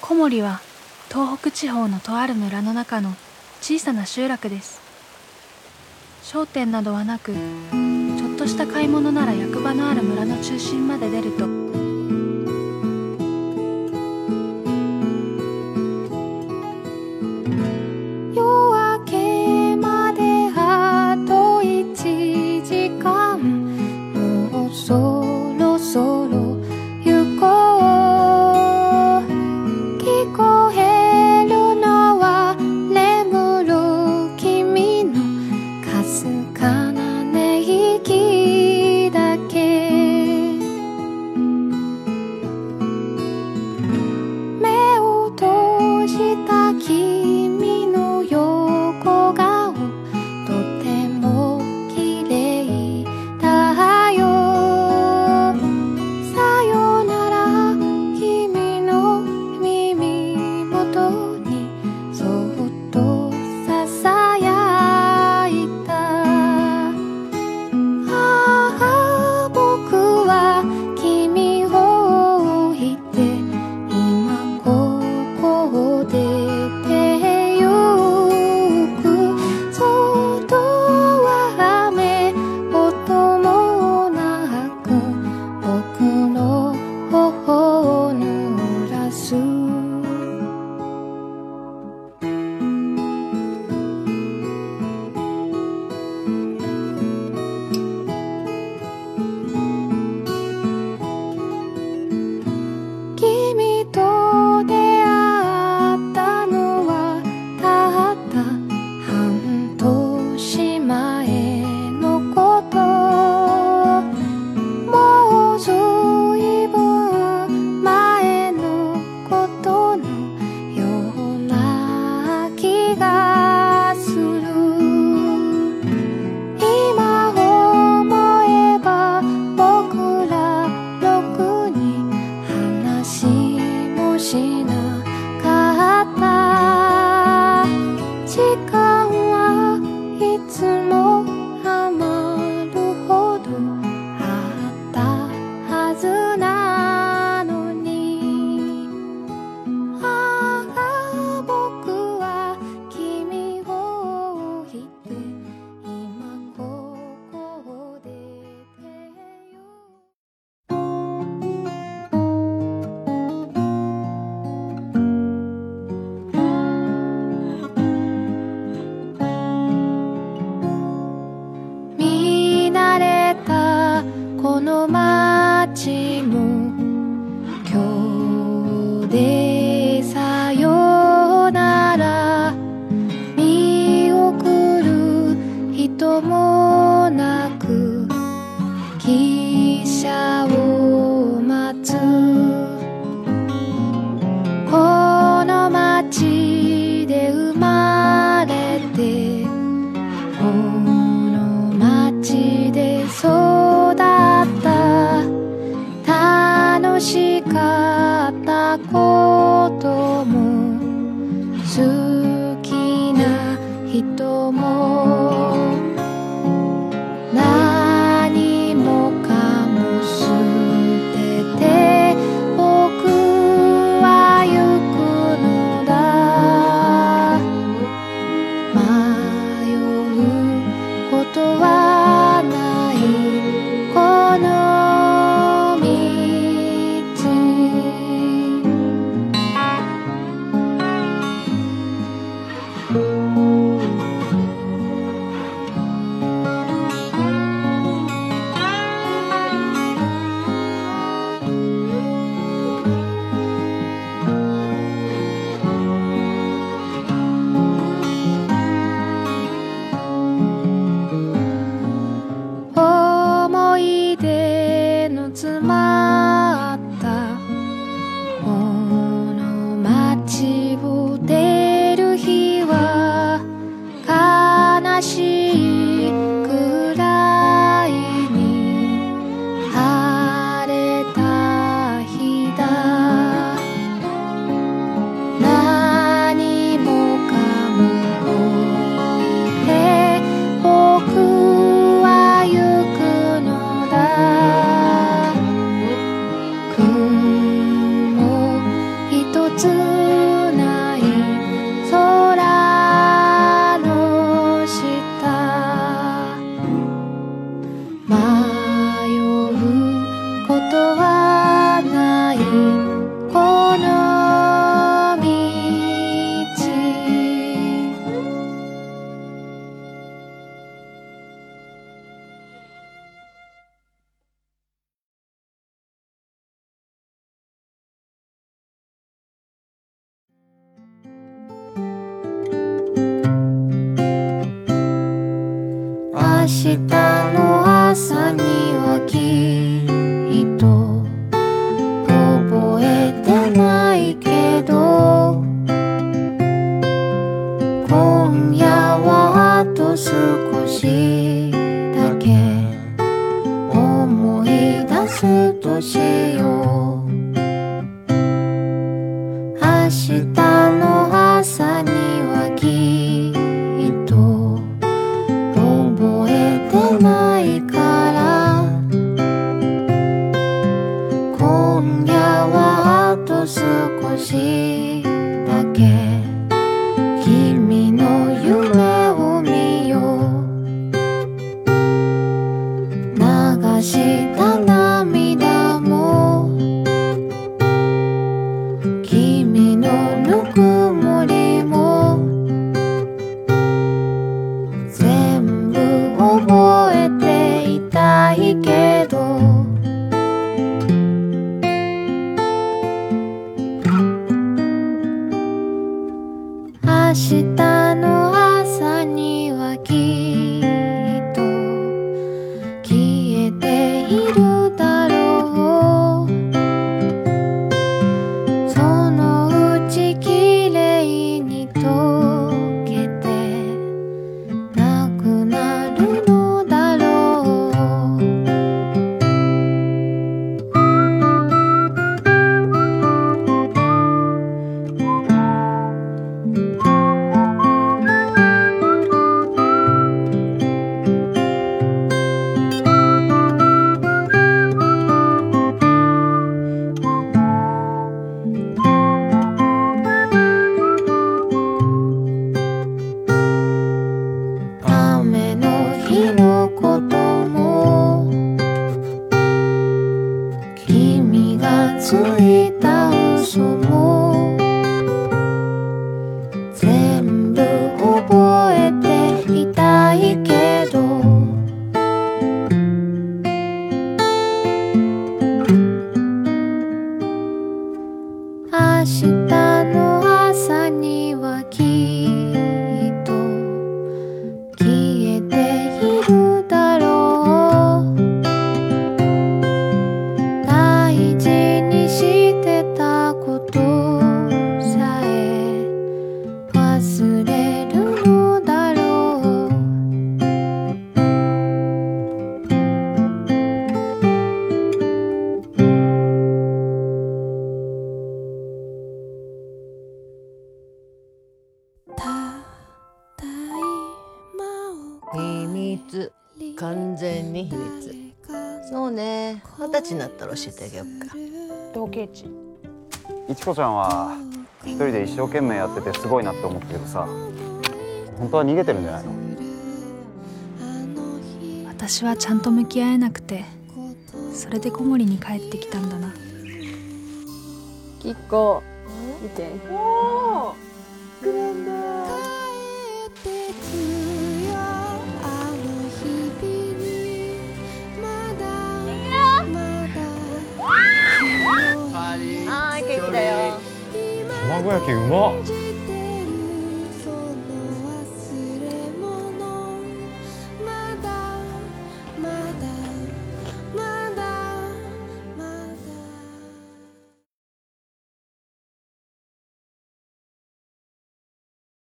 小森は東北地方のとある村の中の小さな集落です。商店などはなくちょっとした買い物なら役場のある村の中心まで出ると。と思うした。だそうね。二十歳になったら教えてあげようか。同系値。いちこちゃんは一人で一生懸命やっててすごいなって思ったけどさ本当は逃げてるんじゃないの？私はちゃんと向き合えなくてそれで小森に帰ってきたんだな。きっこ見て。おおはいケーキだよ卵焼きうまっ